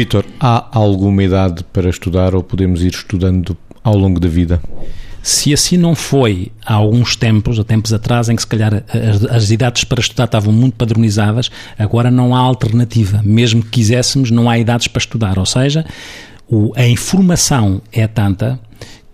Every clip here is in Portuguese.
Vítor, há alguma idade para estudar ou podemos ir estudando ao longo da vida? Se assim não foi há alguns tempos, há tempos atrás, em que se calhar as, as, idades para estudar estavam muito padronizadas, agora não há alternativa. Mesmo que quiséssemos, não há idades para estudar. Ou seja, o, a informação é tanta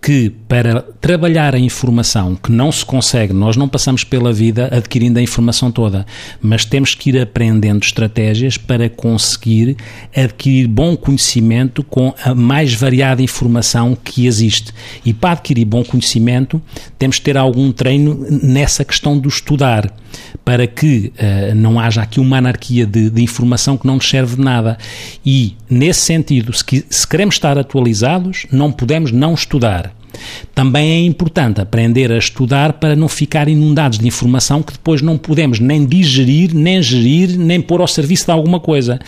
que para trabalhar a informação que não se consegue, nós não passamos pela vida adquirindo a informação toda, mas temos que ir aprendendo estratégias para conseguir adquirir bom conhecimento com a mais variada informação que existe. E para adquirir bom conhecimento, temos que ter algum treino nessa questão do estudar, para que uh, não haja aqui uma anarquia de, de, informação que não nos serve de nada. E, nesse sentido, se, se queremos estar atualizados, não podemos não estudar. Também é importante aprender a estudar para não ficar inundados de informação que depois não podemos nem digerir, nem gerir, nem pôr ao serviço de alguma coisa.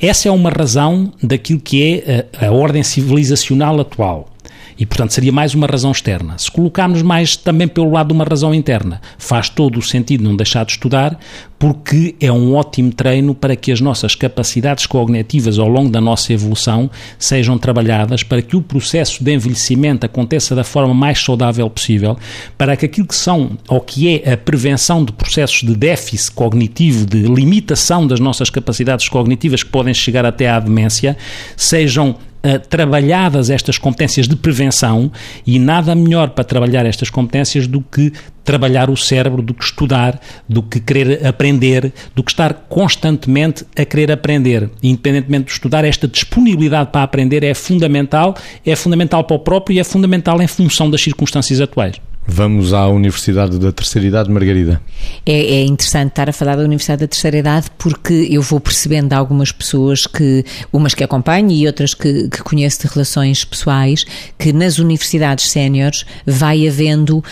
Essa é uma razão daquilo que é a, a ordem civilizacional atual. E, portanto, seria mais uma razão externa. Se colocarmos mais também pelo lado de uma razão interna, faz todo o sentido não deixar de estudar, porque é um ótimo treino para que as nossas capacidades cognitivas ao longo da nossa evolução sejam trabalhadas, para que o processo de envelhecimento aconteça da forma mais saudável possível, para que aquilo que são, ou que é a prevenção de processos de déficit cognitivo, de limitação das nossas capacidades cognitivas que podem chegar até à demência, sejam uh, trabalhadas estas competências de prevenção e nada melhor para trabalhar estas competências do que trabalhar o cérebro, do que estudar, do que querer aprender, do que estar constantemente a querer aprender. independentemente de estudar, esta disponibilidade para aprender é fundamental, é fundamental para o próprio e é fundamental em função das circunstâncias atuais. Vamos à Universidade da Terceira Idade, Margarida. É, é, interessante estar a falar da Universidade da Terceira Idade porque eu vou percebendo algumas pessoas que, umas que acompanho e outras que, que conheço de relações pessoais, que nas universidades séniores vai havendo, uh,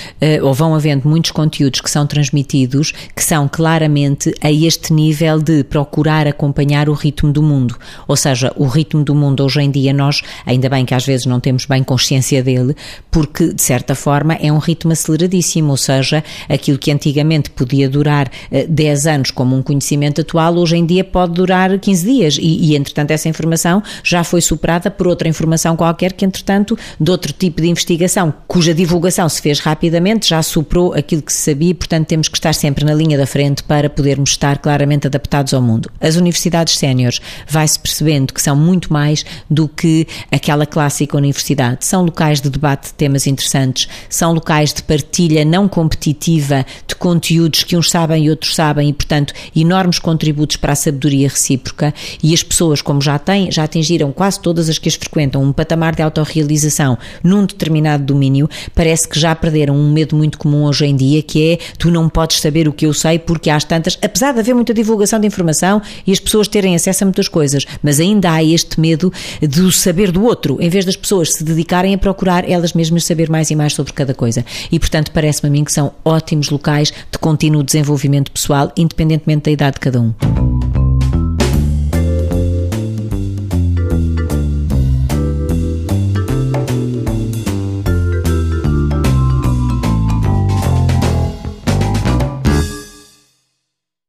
ou vão havendo muitos conteúdos que são transmitidos que são claramente a este nível de procurar acompanhar o ritmo do mundo. Ou seja, o ritmo do mundo hoje em dia nós, ainda bem que às vezes não temos bem consciência dele, porque de certa forma é um ritmo ritmo aceleradíssimo, ou seja, aquilo que antigamente podia durar 10 eh, anos como um conhecimento atual, hoje em dia pode durar 15 dias e, e, entretanto, essa informação já foi superada por outra informação qualquer que, entretanto, de outro tipo de investigação, cuja divulgação se fez rapidamente, já superou aquilo que se sabia, portanto, temos que estar sempre na linha da frente para podermos estar claramente adaptados ao mundo. As universidades séniores vai-se percebendo que são muito mais do que aquela clássica universidade. São locais de debate de temas interessantes, são locais de partilha não competitiva conteúdos que uns sabem e outros sabem e, portanto, enormes contributos para a sabedoria recíproca. E as pessoas, como já têm, já atingiram quase todas as que as frequentam um patamar de autorrealização num determinado domínio, parece que já perderam um medo muito comum hoje em dia, que é tu não podes saber o que eu sei porque há tantas, apesar de haver muita divulgação de informação e as pessoas terem acesso a muitas coisas, mas ainda há este medo do saber do outro, em vez das pessoas se dedicarem a procurar elas mesmas saber mais e mais sobre cada coisa. E, portanto, parece-me a mim que são ótimos locais de contínuo desenvolvimento pessoal, independentemente da idade de cada um.